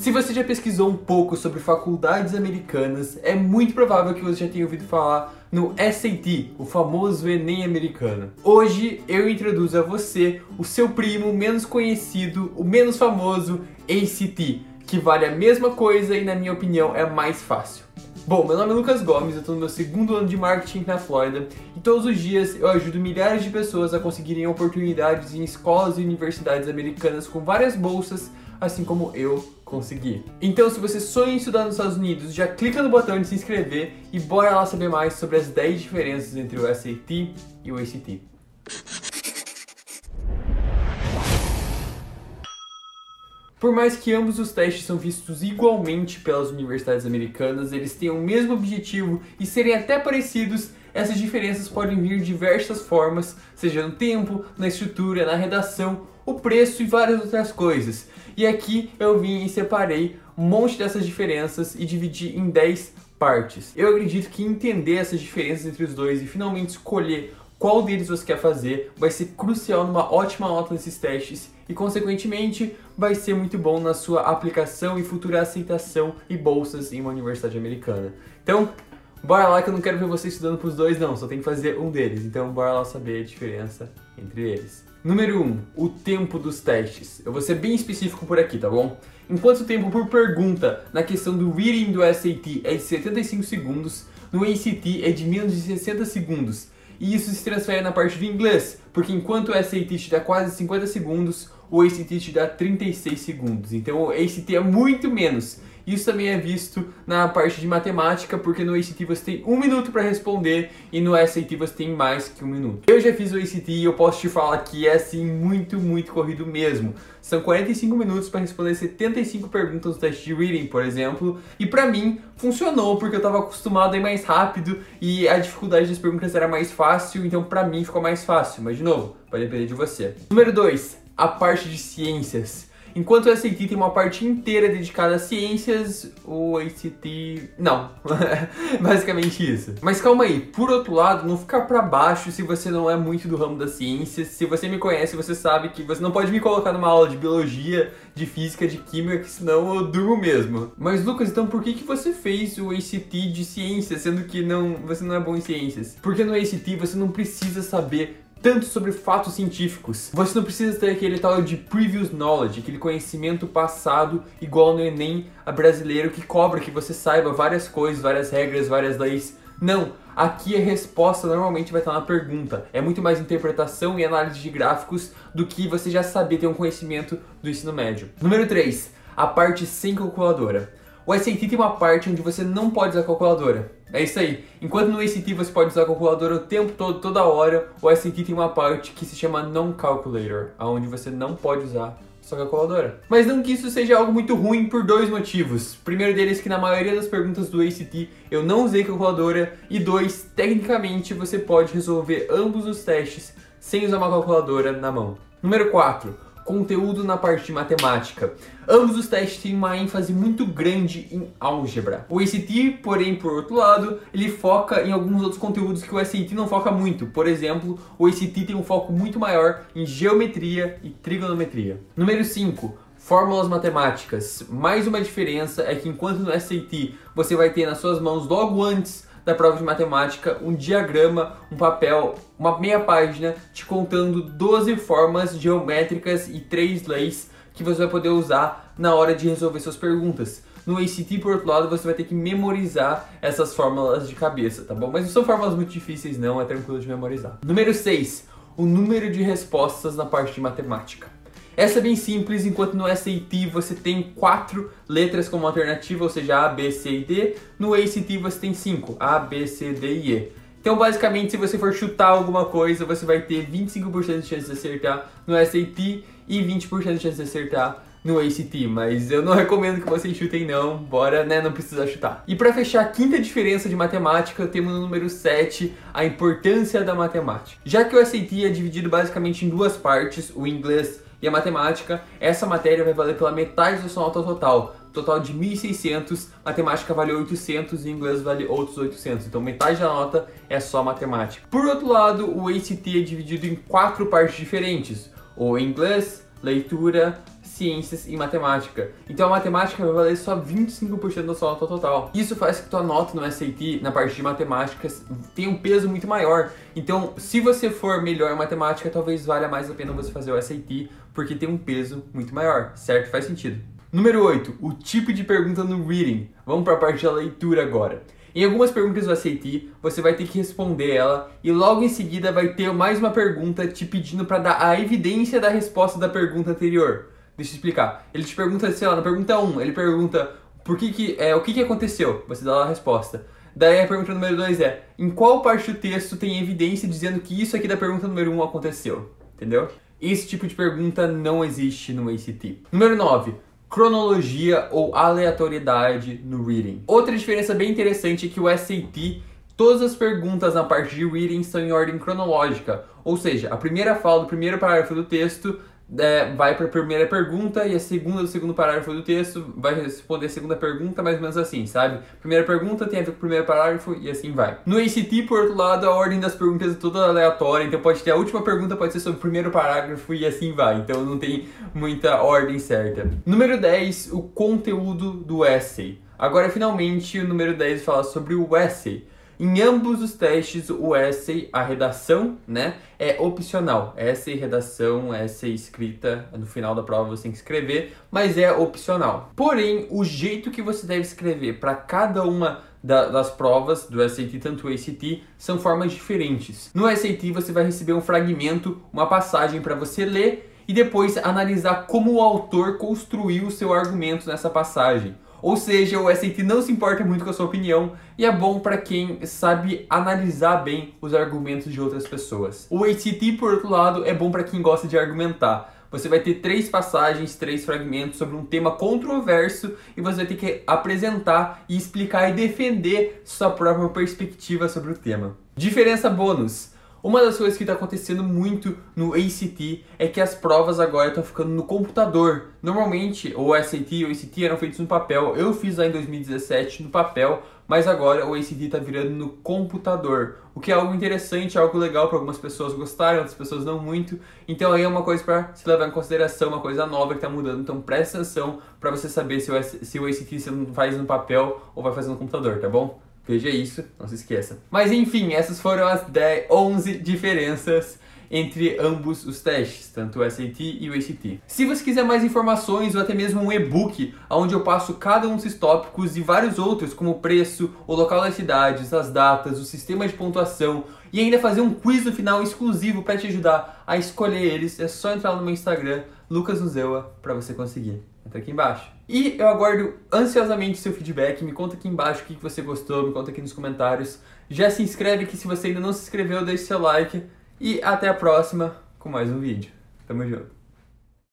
Se você já pesquisou um pouco sobre faculdades americanas, é muito provável que você já tenha ouvido falar no SAT, o famoso Enem americano. Hoje eu introduzo a você o seu primo menos conhecido, o menos famoso ACT, que vale a mesma coisa e na minha opinião é mais fácil. Bom, meu nome é Lucas Gomes, eu estou no meu segundo ano de marketing na Flórida e todos os dias eu ajudo milhares de pessoas a conseguirem oportunidades em escolas e universidades americanas com várias bolsas, assim como eu consegui. Então, se você sonha em estudar nos Estados Unidos, já clica no botão de se inscrever e bora lá saber mais sobre as 10 diferenças entre o SAT e o ACT. Por mais que ambos os testes são vistos igualmente pelas universidades americanas, eles têm o mesmo objetivo e serem até parecidos, essas diferenças podem vir de diversas formas, seja no tempo, na estrutura, na redação, o preço e várias outras coisas. E aqui eu vim e separei um monte dessas diferenças e dividi em 10 partes. Eu acredito que entender essas diferenças entre os dois e finalmente escolher qual deles você quer fazer vai ser crucial numa ótima nota nesses testes e, consequentemente, vai ser muito bom na sua aplicação e futura aceitação e bolsas em uma universidade americana. Então, bora lá que eu não quero ver você estudando para os dois, não, só tem que fazer um deles. Então, bora lá saber a diferença entre eles. Número 1, um, o tempo dos testes. Eu vou ser bem específico por aqui, tá bom? Enquanto o tempo por pergunta na questão do reading do SAT é de 75 segundos, no ACT é de menos de 60 segundos. E isso se transfere na parte do inglês, porque enquanto o SAT te dá quase 50 segundos, o ACT te dá 36 segundos. Então o ACT é muito menos. Isso também é visto na parte de matemática, porque no ACT você tem um minuto para responder e no SAT você tem mais que um minuto. Eu já fiz o ACT e eu posso te falar que é assim muito, muito corrido mesmo. São 45 minutos para responder 75 perguntas no teste de reading, por exemplo, e para mim funcionou porque eu estava acostumado a ir mais rápido e a dificuldade das perguntas era mais fácil, então para mim ficou mais fácil, mas de novo, vai depender de você. Número 2, a parte de ciências. Enquanto o SAT tem uma parte inteira dedicada a ciências, o ACT não. Basicamente isso. Mas calma aí, por outro lado, não ficar para baixo se você não é muito do ramo das ciências. Se você me conhece, você sabe que você não pode me colocar numa aula de biologia, de física, de química, que senão eu durmo mesmo. Mas Lucas, então por que que você fez o ACT de ciências, sendo que não, você não é bom em ciências? Porque no ACT você não precisa saber tanto sobre fatos científicos. Você não precisa ter aquele tal de previous knowledge, aquele conhecimento passado igual no Enem brasileiro que cobra que você saiba várias coisas, várias regras, várias leis. Não, aqui a resposta normalmente vai estar na pergunta. É muito mais interpretação e análise de gráficos do que você já saber ter um conhecimento do ensino médio. Número 3, a parte sem calculadora. O SAT tem uma parte onde você não pode usar calculadora. É isso aí. Enquanto no ACT você pode usar a calculadora o tempo todo, toda hora, o SAT tem uma parte que se chama Non-Calculator, onde você não pode usar sua calculadora. Mas não que isso seja algo muito ruim por dois motivos. Primeiro deles que na maioria das perguntas do ACT eu não usei calculadora e dois, tecnicamente você pode resolver ambos os testes sem usar uma calculadora na mão. Número 4 conteúdo na parte de matemática. Ambos os testes têm uma ênfase muito grande em álgebra. O ACT, porém, por outro lado, ele foca em alguns outros conteúdos que o SAT não foca muito. Por exemplo, o ACT tem um foco muito maior em geometria e trigonometria. Número 5 fórmulas matemáticas. Mais uma diferença é que enquanto no SAT você vai ter nas suas mãos logo antes da prova de matemática um diagrama, um papel, uma meia página te contando 12 formas geométricas e três leis que você vai poder usar na hora de resolver suas perguntas. No ACT, por outro lado, você vai ter que memorizar essas fórmulas de cabeça, tá bom? Mas não são fórmulas muito difíceis não, é tranquilo de memorizar. Número 6, o número de respostas na parte de matemática. Essa é bem simples, enquanto no SAT você tem quatro letras como alternativa, ou seja, A, B, C e D. No ACT você tem cinco, A, B, C, D e E. Então, basicamente, se você for chutar alguma coisa, você vai ter 25% de chance de acertar no SAT e 20% de chance de acertar no ACT, mas eu não recomendo que vocês chutem não, bora, né, não precisa chutar. E para fechar a quinta diferença de matemática, temos no número 7, a importância da matemática. Já que o SAT é dividido basicamente em duas partes, o inglês e a matemática, essa matéria vai valer pela metade da sua nota total. Total de 1.600, matemática vale 800 e inglês vale outros 800. Então metade da nota é só matemática. Por outro lado, o ACT é dividido em quatro partes diferentes. O inglês, leitura, ciências e matemática. Então a matemática vai valer só 25% da sua nota total. Isso faz que tua nota no SAT, na parte de matemática, tenha um peso muito maior. Então, se você for melhor em matemática, talvez valha mais a pena você fazer o SAT, porque tem um peso muito maior, certo? Faz sentido. Número 8, o tipo de pergunta no reading. Vamos para a parte da leitura agora. Em algumas perguntas do SAT, você vai ter que responder ela e logo em seguida vai ter mais uma pergunta te pedindo para dar a evidência da resposta da pergunta anterior. Deixa eu explicar. Ele te pergunta, sei lá, na pergunta 1, ele pergunta por que que, é, o que, que aconteceu? Você dá lá a resposta. Daí a pergunta número 2 é: em qual parte do texto tem evidência dizendo que isso aqui da pergunta número 1 um aconteceu? Entendeu? Esse tipo de pergunta não existe no ACT. Número 9 cronologia ou aleatoriedade no reading. Outra diferença bem interessante é que o SAT, todas as perguntas na parte de reading são em ordem cronológica, ou seja, a primeira fala do primeiro parágrafo do texto é, vai para a primeira pergunta e a segunda do segundo parágrafo do texto vai responder a segunda pergunta, mais ou menos assim, sabe? Primeira pergunta tem a ver com o primeiro parágrafo e assim vai. No ACT, por outro lado, a ordem das perguntas é toda aleatória, então pode ter a última pergunta, pode ser sobre o primeiro parágrafo e assim vai, então não tem muita ordem certa. Número 10, o conteúdo do essay. Agora, finalmente, o número 10 fala sobre o essay. Em ambos os testes, o essay, a redação, né, é opcional. Essay, redação, essay, escrita, no final da prova você tem que escrever, mas é opcional. Porém, o jeito que você deve escrever para cada uma da, das provas do SAT, tanto o ACT, são formas diferentes. No SAT você vai receber um fragmento, uma passagem para você ler e depois analisar como o autor construiu o seu argumento nessa passagem. Ou seja, o SAT não se importa muito com a sua opinião e é bom para quem sabe analisar bem os argumentos de outras pessoas. O ACT, por outro lado, é bom para quem gosta de argumentar. Você vai ter três passagens, três fragmentos sobre um tema controverso e você vai ter que apresentar e explicar e defender sua própria perspectiva sobre o tema. Diferença bônus. Uma das coisas que está acontecendo muito no ACT é que as provas agora estão ficando no computador. Normalmente o SAT e o ACT eram feitos no papel. Eu fiz lá em 2017 no papel, mas agora o ACT está virando no computador. O que é algo interessante, algo legal para algumas pessoas gostarem, outras pessoas não muito. Então aí é uma coisa para se levar em consideração, uma coisa nova que está mudando. Então presta atenção para você saber se o, se o ACT você faz no papel ou vai fazer no computador, tá bom? Veja isso, não se esqueça. Mas enfim, essas foram as 10, 11 diferenças entre ambos os testes, tanto o SAT e o ACT. Se você quiser mais informações ou até mesmo um e-book onde eu passo cada um desses tópicos e vários outros, como o preço, o local das cidades, as datas, o sistema de pontuação e ainda fazer um quiz no final exclusivo para te ajudar a escolher eles, é só entrar no meu Instagram, Lucas Nuzewa, para você conseguir. Entra aqui embaixo. E eu aguardo ansiosamente seu feedback. Me conta aqui embaixo o que você gostou, me conta aqui nos comentários. Já se inscreve aqui se você ainda não se inscreveu, deixe seu like. E até a próxima com mais um vídeo. Tamo junto.